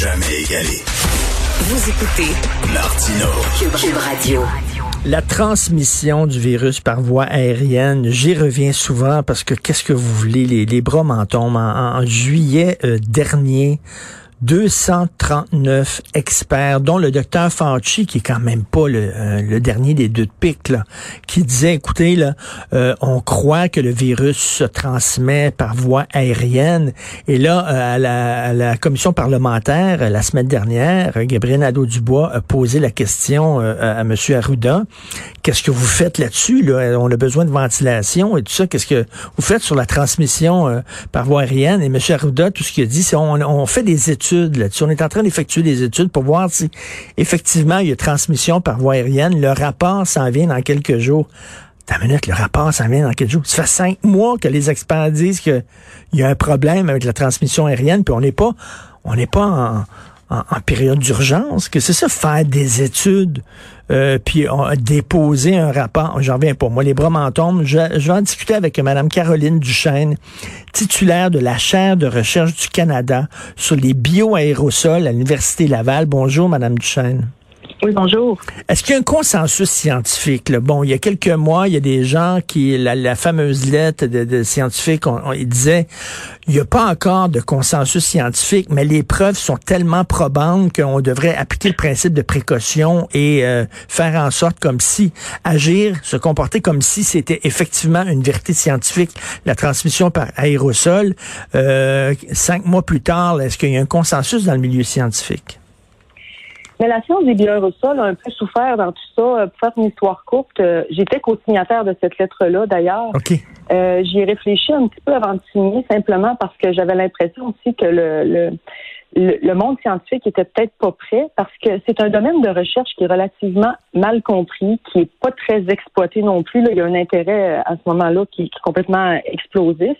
Jamais égalé. Vous écoutez Martino. Cube Radio. La transmission du virus par voie aérienne, j'y reviens souvent parce que qu'est-ce que vous voulez, les, les bras m'en tombent. En, en juillet euh, dernier, 239 experts, dont le docteur Fauci, qui est quand même pas le, euh, le dernier des deux de pique, là, qui disait, écoutez, là, euh, on croit que le virus se transmet par voie aérienne. Et là, euh, à, la, à, la, commission parlementaire, la semaine dernière, Gabriel Nadeau-Dubois a posé la question à, à M. Arruda. Qu'est-ce que vous faites là-dessus? Là? On a besoin de ventilation et tout ça. Qu'est-ce que vous faites sur la transmission par voie aérienne? Et M. Arruda, tout ce qu'il a dit, c'est on, on fait des études On est en train d'effectuer des études pour voir si effectivement il y a transmission par voie aérienne. Le rapport s'en vient dans quelques jours. T'as minute, le rapport s'en vient dans quelques jours. Ça fait cinq mois que les experts disent qu'il y a un problème avec la transmission aérienne, puis on n'est pas, on n'est pas en, en, période d'urgence, que c'est ça, faire des études, euh, puis on, déposer un rapport. J'en reviens pas. Moi, les bras m'en tombent. Je, je, vais en discuter avec Mme Caroline Duchesne, titulaire de la chaire de recherche du Canada sur les bioaérosols à l'Université Laval. Bonjour, Mme Duchesne. Oui, bonjour. Est-ce qu'il y a un consensus scientifique? Là? Bon, il y a quelques mois, il y a des gens qui, la, la fameuse lettre de, de scientifiques, on, on, ils disaient, il n'y a pas encore de consensus scientifique, mais les preuves sont tellement probantes qu'on devrait appliquer le principe de précaution et euh, faire en sorte comme si, agir, se comporter comme si c'était effectivement une vérité scientifique, la transmission par aérosol. Euh, cinq mois plus tard, est-ce qu'il y a un consensus dans le milieu scientifique? Mais la science des bioaérosols a un peu souffert dans tout ça. Pour faire une histoire courte, euh, j'étais co-signataire de cette lettre-là, d'ailleurs. OK. Euh, J'y ai réfléchi un petit peu avant de signer, simplement parce que j'avais l'impression aussi que le, le, le, monde scientifique était peut-être pas prêt, parce que c'est un domaine de recherche qui est relativement mal compris, qui est pas très exploité non plus. Là. Il y a un intérêt euh, à ce moment-là qui, qui est complètement explosif.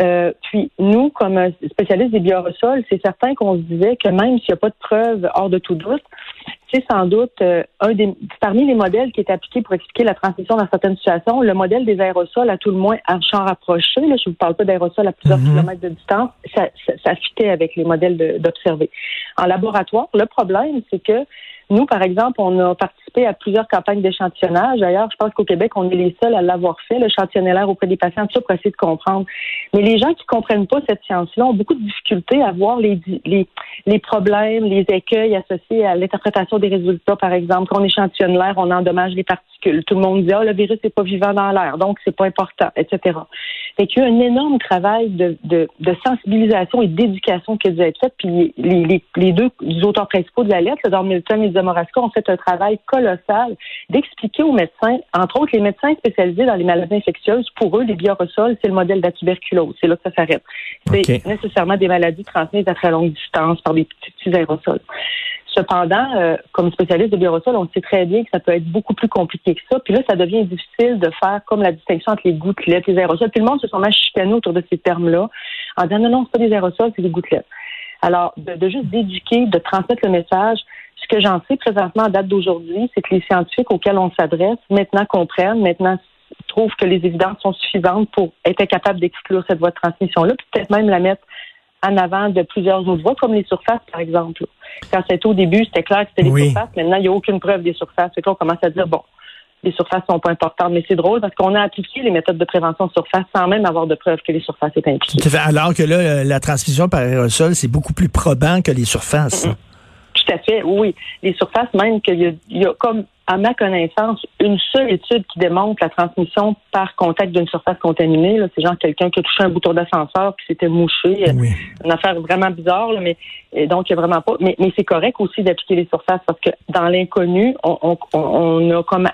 Euh, puis nous, comme spécialistes des bioaérosols, c'est certain qu'on se disait que même s'il n'y a pas de preuves hors de tout doute, c'est sans doute euh, un des parmi les modèles qui est appliqué pour expliquer la transmission dans certaines situations, le modèle des aérosols, à tout le moins à champ rapproché, là, je ne vous parle pas d'aérosols à plusieurs mm -hmm. kilomètres de distance, ça, ça, ça fitait avec les modèles d'observer. En laboratoire, le problème, c'est que nous, par exemple, on a participé à plusieurs campagnes d'échantillonnage. D'ailleurs, je pense qu'au Québec, on est les seuls à l'avoir fait, l'échantillonnage auprès des patients, tout ça pour essayer de comprendre. Mais les gens qui comprennent pas cette science-là ont beaucoup de difficultés à voir les, les, les problèmes, les écueils associés à l'interprétation des résultats, par exemple. Quand on échantillonne l'air, on endommage les particules. Tout le monde dit, oh, le virus n'est pas vivant dans l'air, donc c'est pas important, etc. Fait qu'il y a un énorme travail de, de, de sensibilisation et d'éducation qui a dû être fait. Puis les, les, les deux auteurs principaux de la lettre, le Milton Morasco, ont fait un travail colossal d'expliquer aux médecins, entre autres les médecins spécialisés dans les maladies infectieuses, pour eux, les bioaérosols, c'est le modèle de la tuberculose. C'est là que ça s'arrête. C'est okay. nécessairement des maladies transmises à très longue distance par des petits, petits aérosols. Cependant, euh, comme spécialiste de bioaérosols, on sait très bien que ça peut être beaucoup plus compliqué que ça. Puis là, ça devient difficile de faire comme la distinction entre les gouttelettes, les aérosols. Tout le monde se sont chicané autour de ces termes-là en disant non, non, c'est pas des aérosols, c'est des gouttelettes. Alors, de, de juste d'éduquer, de transmettre le message, ce que j'en sais présentement à date d'aujourd'hui, c'est que les scientifiques auxquels on s'adresse maintenant comprennent, maintenant trouvent que les évidences sont suffisantes pour être capables d'exclure cette voie de transmission-là, puis peut-être même la mettre en avant de plusieurs autres voies, comme les surfaces, par exemple. Quand c'était au début, c'était clair que c'était les surfaces. Maintenant, il n'y a aucune preuve des surfaces. Là, on commence à dire, bon, les surfaces sont pas importantes. Mais c'est drôle parce qu'on a appliqué les méthodes de prévention de surface sans même avoir de preuve que les surfaces étaient impliquées. Alors que là, la transmission par aérosol, c'est beaucoup plus probant que les surfaces. Mm -hmm. Tout à fait, oui. Les surfaces, même qu'il y, y, a comme à ma connaissance, une seule étude qui démontre la transmission par contact d'une surface contaminée. C'est genre quelqu'un qui a touché un bouton d'ascenseur puis s'était mouché. Oui. Une affaire vraiment bizarre, là, mais donc il n'y a vraiment pas. Mais, mais c'est correct aussi d'appliquer les surfaces parce que dans l'inconnu, on, on, on, a comme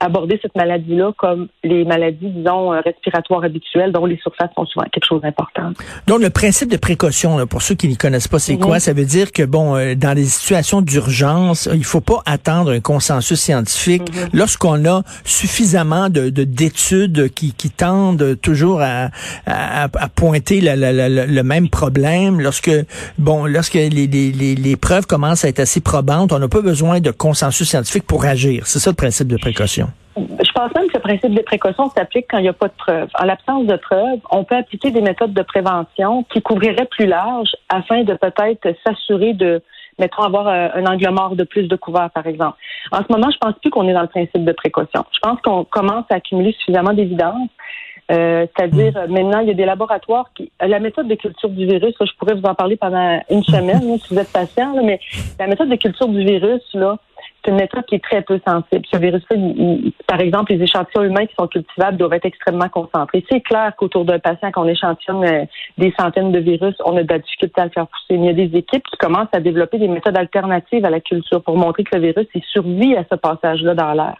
abordé cette maladie-là comme les maladies, disons, respiratoires habituelles, dont les surfaces sont souvent quelque chose d'important. Donc le principe de précaution, là, pour ceux qui ne connaissent pas, c'est quoi? Ça veut dire que bon, dans les situations d'urgence, il ne faut pas attendre un consensus scientifique scientifique, Mhm. lorsqu'on a suffisamment de d'études qui, qui tendent toujours à, à, à pointer la, la, la, le même problème, lorsque bon, lorsque les, les, les, les preuves commencent à être assez probantes, on n'a pas besoin de consensus scientifique pour agir. C'est ça le principe de précaution. Je pense même que le principe de précaution s'applique quand il n'y a pas de preuves. En l'absence de preuves, on peut appliquer des méthodes de prévention qui couvriraient plus large afin de peut-être s'assurer de, mettons, avoir un, un angle mort de plus de couverts, par exemple. En ce moment, je pense plus qu'on est dans le principe de précaution. Je pense qu'on commence à accumuler suffisamment d'évidence. Euh, C'est-à-dire, euh, maintenant, il y a des laboratoires qui... euh, La méthode de culture du virus, là, je pourrais vous en parler pendant une semaine, si vous êtes patient, là, mais la méthode de culture du virus, là, c'est une méthode qui est très peu sensible. Ce virus-là, par exemple, les échantillons humains qui sont cultivables doivent être extrêmement concentrés. C'est clair qu'autour d'un patient, quand on échantillonne euh, des centaines de virus, on a de la difficulté à le faire pousser. Il y a des équipes qui commencent à développer des méthodes alternatives à la culture pour montrer que le virus survit à ce passage-là dans l'air.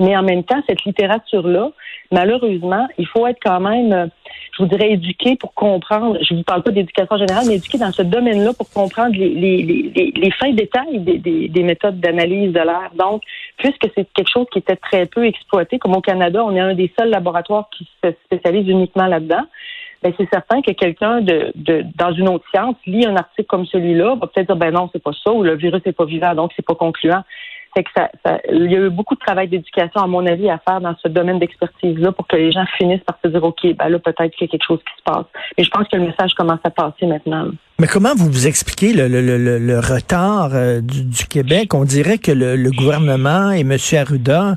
Mais en même temps, cette littérature-là, malheureusement, il faut être quand même, euh, je vous dirais, éduqué pour comprendre. Je ne vous parle pas d'éducation générale, mais éduqué dans ce domaine-là pour comprendre les, les, les, les, fins détails des, des, des méthodes d'analyse de l'air. Donc, puisque c'est quelque chose qui était très peu exploité, comme au Canada, on est un des seuls laboratoires qui se spécialise uniquement là-dedans. Ben, c'est certain que quelqu'un de, de dans une autre science lit un article comme celui-là, va peut-être dire ben non, c'est pas ça, ou le virus n'est pas vivant, donc c'est pas concluant. Fait que ça, ça- il y a eu beaucoup de travail d'éducation, à mon avis, à faire dans ce domaine d'expertise-là pour que les gens finissent par se dire, OK, ben là, peut-être qu'il y a quelque chose qui se passe. Et je pense que le message commence à passer maintenant. Mais comment vous vous expliquez le, le, le, le retard euh, du, du Québec? On dirait que le, gouvernement et M. Arruda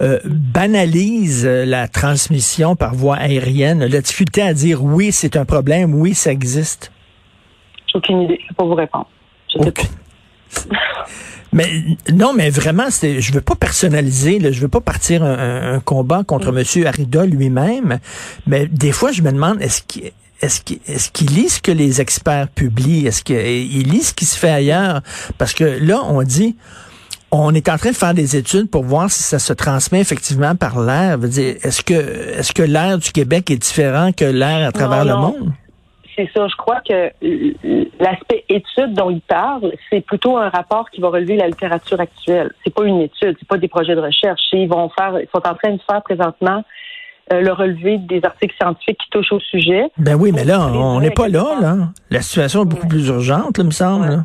euh, banalisent euh, la transmission par voie aérienne, la difficulté à dire oui, c'est un problème, oui, ça existe. J'ai aucune idée. Je peux pas vous répondre. Je sais pas. Mais non, mais vraiment, c'est, je veux pas personnaliser, là, je veux pas partir un, combat contre Mm. M. Arruda lui-même, mais des fois, je me demande, est-ce qu'il est-ce qu'il est-ce qu'il lit ce que les experts publient? Est-ce qu'il lit ce qui se fait ailleurs? Parce que là, on dit, on est en train de faire des études pour voir si ça se transmet effectivement par l'air. Est-ce que est-ce que l'air du Québec est différent que l'air à travers non. le monde? C'est ça. Je crois que l'aspect étude dont il parle, c'est plutôt un rapport qui va relever la littérature actuelle. C'est pas une étude, c'est pas des projets de recherche. Ils vont faire, ils sont en train de faire présentement euh, le relevé des articles scientifiques qui touchent au sujet. Ben oui, mais là, on n'est pas là, là. La situation est beaucoup Ouais. plus urgente, là, me semble. Ouais.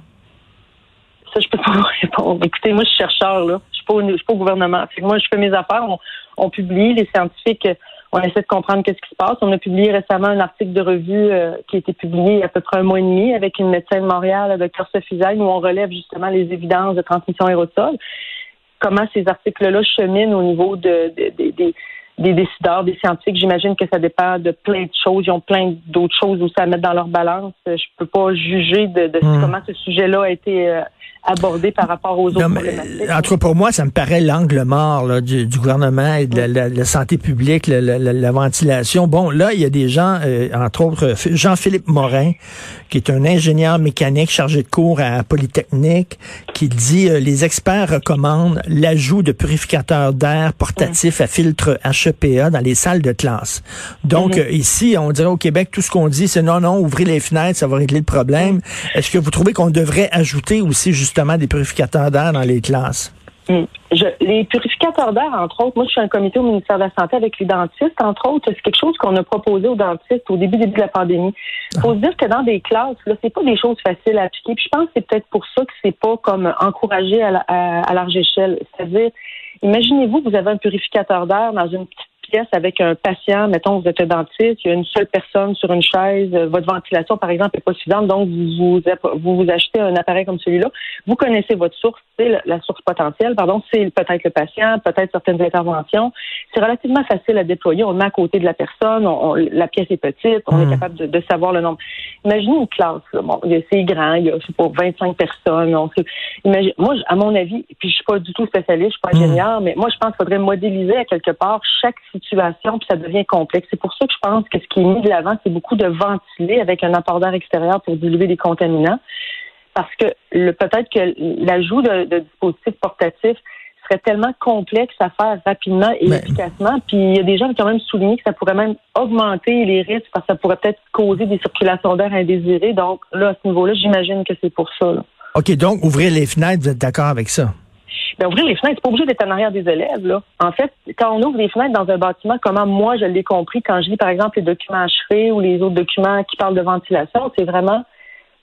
Ça, je peux pas vous répondre. Écoutez, moi, je suis chercheur, là. Je suis pas, au- je suis pas au gouvernement. Fait que moi, je fais mes affaires. On, on publie, les scientifiques, on essaie de comprendre qu'est-ce qui se passe. On a publié récemment un article de revue euh, qui a été publié il y a à peu près un mois et demi avec une médecin de Montréal, la Dr Sophie où on relève justement les évidences de transmission aérosol. Comment ces articles-là cheminent au niveau de, de- de- des- des décideurs, des scientifiques. J'imagine que ça dépend de plein de choses. Ils ont plein d'autres choses aussi à mettre dans leur balance. Je peux pas juger de, de Hmm. comment ce sujet-là a été euh, abordé par rapport aux autres Non, mais, problématiques. en tout cas, pour moi, ça me paraît l'angle mort là, du, du gouvernement et de la, la- la santé publique, la, la- la- la ventilation. Bon, là, il y a des gens, euh, entre autres, euh, Jean-Philippe Morin, qui est un ingénieur mécanique chargé de cours à Polytechnique, qui dit euh, les experts recommandent l'ajout de purificateurs d'air portatifs à filtre HEPA dans les salles de classe. Donc, Mhm. euh, ici, on dirait au Québec, tout ce qu'on dit, c'est non, non, ouvrez les fenêtres, ça va régler le problème. Est-ce que vous trouvez qu'on devrait ajouter aussi justement des purificateurs d'air dans les classes? Mm. Je- les purificateurs d'air, entre autres, moi je suis un comité au ministère de la Santé avec les dentistes, entre autres, c'est quelque chose qu'on a proposé aux dentistes au début, début de la pandémie. Il faut se dire que dans des classes, là, c'est pas des choses faciles à appliquer. Puis je pense que c'est peut-être pour ça que c'est pas comme encouragé à, la- à, à large échelle. C'est-à-dire, imaginez-vous, vous avez un purificateur d'air dans une petite pièce avec un patient, mettons, vous êtes un dentiste, il y a une seule personne sur une chaise, euh, votre ventilation, par exemple, n'est pas suffisante, donc vous, vous, achetez un appareil comme celui-là. Vous connaissez votre source, c'est la, source potentielle, pardon, c'est peut-être le patient, peut-être certaines interventions. C'est relativement facile à déployer. On le met à côté de la personne, on, on- la pièce est petite, on est capable de, de savoir le nombre. Imaginez une classe, là, bon, c'est grand, il y a, je sais pas, 25 personnes. on sait- imagine, moi, à mon avis, puis je suis pas du tout spécialiste, je suis pas Mm. ingénieur, mais moi, je pense qu'il faudrait modéliser à quelque part chaque situation, puis ça devient complexe. C'est pour ça que je pense que ce qui est mis de l'avant, c'est beaucoup de ventiler avec un apport d'air extérieur pour diluer des contaminants. Parce que le peut-être que l'ajout de, de dispositifs portatifs serait tellement complexe à faire rapidement et Mais- efficacement. Puis il y a des gens qui ont même souligné que ça pourrait même augmenter les risques parce que ça pourrait peut-être causer des circulations d'air indésirées. Donc là, à ce niveau-là, j'imagine que c'est pour ça. là. OK, donc ouvrir les fenêtres, vous êtes d'accord avec ça? Ben, ouvrir les fenêtres, c'est pas obligé d'être en arrière des élèves. Là. En fait, quand on ouvre les fenêtres dans un bâtiment, comment moi je l'ai compris quand je lis par exemple les documents achevés ou les autres documents qui parlent de ventilation, c'est vraiment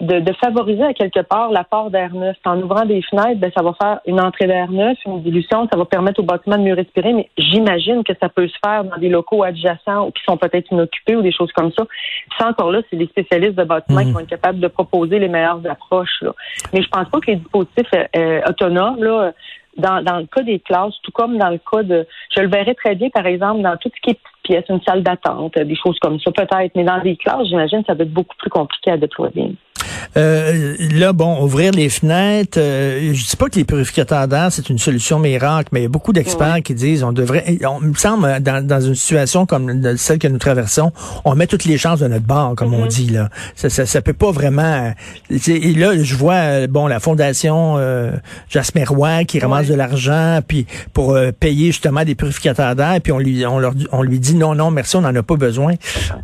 de, favoriser à quelque part l'apport d'air neuf. En ouvrant des fenêtres, ben, ça va faire une entrée d'air neuf, une dilution, ça va permettre au bâtiment de mieux respirer, mais j'imagine que ça peut se faire dans des locaux adjacents ou qui sont peut-être inoccupés ou des choses comme ça. Ça, encore là, c'est les spécialistes de bâtiments qui mmh. vont être capables de proposer les meilleures approches. Là. Mais je pense pas que les dispositifs euh, euh, autonomes, là, dans, dans le cas des classes, tout comme dans le cas de, je le verrais très bien, par exemple, dans tout ce qui est pièce, une salle d'attente, des choses comme ça, peut-être, mais dans des classes, j'imagine, ça va être beaucoup plus compliqué à déployer. Euh, là, bon, ouvrir les fenêtres, euh, je dis pas que les purificateurs d'air, c'est une solution miracle, mais il y a beaucoup d'experts qui disent on devrait, on me semble, dans, dans, une situation comme celle que nous traversons, on met toutes les chances de notre bord, comme on mm-hmm. dit, là. Ça, ça, ça, peut pas vraiment... Et là, je vois, euh, bon, la fondation euh, Jasmer Roy qui ramasse de l'argent, puis pour euh, payer justement des purificateurs d'air, puis on lui, on, leur, on lui dit non, non, merci, on n'en a pas besoin.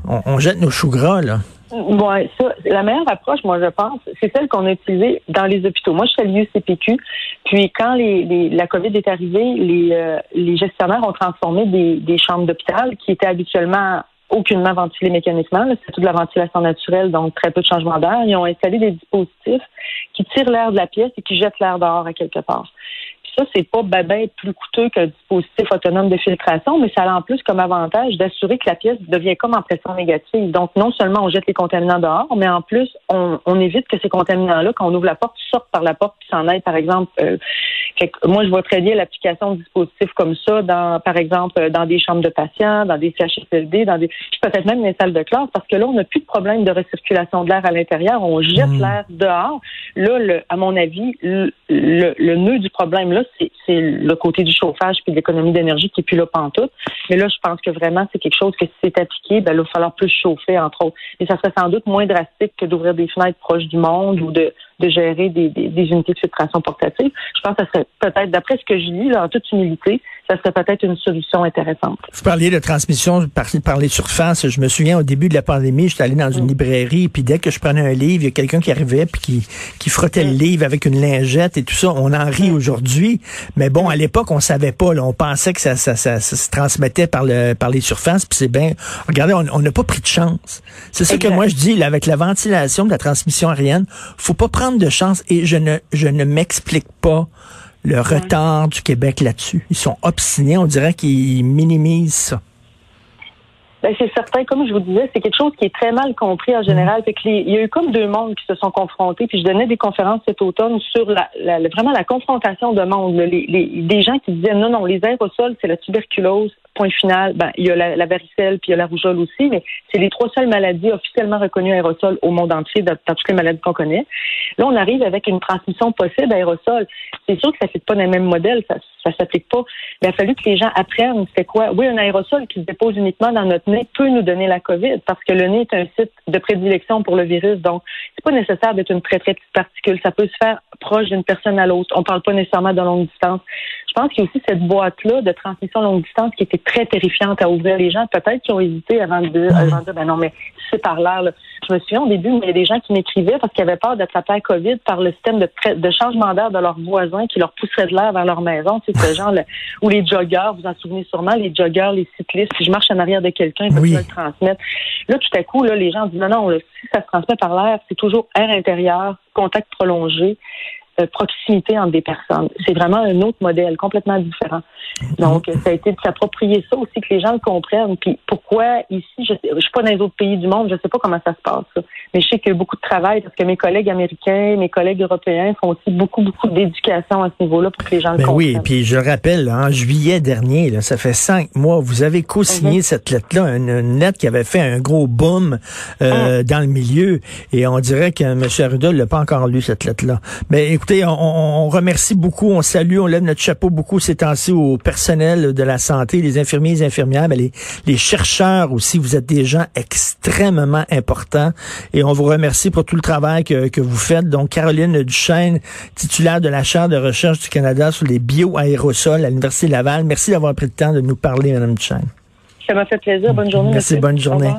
On, on jette nos choux gras, là. Ouais, ça, la meilleure approche, moi, je pense, c'est celle qu'on a utilisée dans les hôpitaux. Moi, je suis à l'UCPQ. Puis, quand les, la COVID est arrivée, les, euh, les gestionnaires ont transformé des, des chambres d'hôpital qui étaient habituellement aucunement ventilées mécaniquement. C'est toute la ventilation naturelle, donc très peu de changement d'air. Ils ont installé des dispositifs qui tirent l'air de la pièce et qui jettent l'air dehors à quelque part c'est pas ben, ben plus coûteux qu'un dispositif autonome de filtration, mais ça a en plus comme avantage d'assurer que la pièce devient comme en pression négative. Donc, non seulement on jette les contaminants dehors, mais en plus, on, évite que ces contaminants-là, quand on ouvre la porte, sortent par la porte puis s'en aillent, par exemple. Euh, moi, je vois très bien l'application de dispositifs comme ça, dans, par exemple, dans des chambres de patients, dans des CHSLD, dans des, peut-être même dans les salles de classe, parce que là, on n'a plus de problème de recirculation de l'air à l'intérieur. On jette mmh. l'air dehors. Là, le, à mon avis, le, le nœud du problème là, c'est le côté du chauffage puis de l'économie d'énergie qui est plus là pantoute. Mais là, je pense que vraiment, c'est quelque chose que si c'est appliqué, ben, il va falloir plus chauffer, entre autres. Et ça serait sans doute moins drastique que d'ouvrir des fenêtres proches du monde ou de, de gérer des, des, unités de filtration portatives. Je pense que ça serait peut-être, d'après ce que je lis, là, en toute humilité, ça serait peut-être une solution intéressante. Vous parliez de transmission par, par les surfaces. Je me souviens au début de la pandémie, j'étais allé dans une mm. librairie, puis dès que je prenais un livre, il y a quelqu'un qui arrivait puis qui, qui frottait le mm. livre avec une lingette et tout ça. On en rit mm. aujourd'hui, mais bon, à l'époque, on savait pas. Là, on pensait que ça, ça, ça, se transmettait par le par les surfaces. Puis c'est bien. Regardez, on n'a pas pris de chance. C'est ça que moi je dis. Là, avec la ventilation de la transmission aérienne, faut pas prendre de chance. Et je ne je ne m'explique pas le retard du Québec là-dessus. Ils sont on dirait qu'ils minimisent ça. Ben, c'est certain, comme je vous disais, c'est quelque chose qui est très mal compris en général. Fait que il y a eu comme deux mondes qui se sont confrontés. Puis je donnais des conférences cet automne sur la, vraiment la confrontation de mondes. Les, les, des gens qui disaient non, non, les aérosols, c'est la tuberculose, point final, ben, il y a la, varicelle puis il y a la rougeole aussi, mais c'est les trois seules maladies officiellement reconnues aérosols au monde entier, dans, toutes les maladies qu'on connaît. Là, on arrive avec une transmission possible aérosol. C'est sûr que ça ne fait pas dans le même modèle, ça ne s'applique pas. Mais il a fallu que les gens apprennent c'est quoi? Oui, un aérosol qui se dépose uniquement dans notre nez peut nous donner la COVID parce que le nez est un site de prédilection pour le virus. Donc, c'est pas nécessaire d'être une très, très petite particule. Ça peut se faire proche d'une personne à l'autre. On parle pas nécessairement de longue distance. Je pense qu'il y a aussi cette boîte-là de transmission longue distance qui était très terrifiante à ouvrir. Les gens, peut-être, qui ont hésité avant de dire, avant de dire ben non, mais c'est par l'air. Je me souviens au début, il y a des gens qui m'écrivaient parce qu'ils avaient peur d'attraper la COVID par le système de, de changement d'air de leurs voisins qui leur pousserait de l'air vers leur maison. C'est ce genre, ou les joggeurs, vous en souvenez sûrement, les joggeurs, les cyclistes, si je marche en arrière de quelqu'un, ils peuvent le transmettre. Là, tout à coup, là, les gens disent non, non, si ça se transmet par l'air, c'est toujours air intérieur, contact prolongé. Euh, proximité entre des personnes. C'est vraiment un autre modèle complètement différent. Donc, ça a été de s'approprier ça aussi, que les gens le comprennent. Puis pourquoi ici, je ne suis pas dans les autres pays du monde, je ne sais pas comment ça se passe. Mais je sais qu'il y a beaucoup de travail parce que mes collègues américains, mes collègues européens font aussi beaucoup, beaucoup d'éducation à ce niveau-là pour que les gens le ben comprennent. Oui, puis je rappelle, en juillet dernier, là, ça fait cinq mois, vous avez co-signé mhm. cette lettre-là, une, lettre qui avait fait un gros boom euh, ah. dans le milieu. Et on dirait que M. Arruda l'a pas encore lu, cette lettre-là. Mais écoutez, on, remercie beaucoup, on salue, on lève notre chapeau beaucoup ces temps-ci au personnel de la santé, les infirmiers, les infirmières, mais les, les chercheurs aussi. Vous êtes des gens extrêmement importants et on vous remercie pour tout le travail que, que vous faites. Donc, Caroline Duchesne, titulaire de la chaire de recherche du Canada sur les bioaérosols à l'Université Laval. Merci d'avoir pris le temps de nous parler, Madame Duchesne. Ça m'a fait plaisir. Bonne journée. Merci, bonne journée.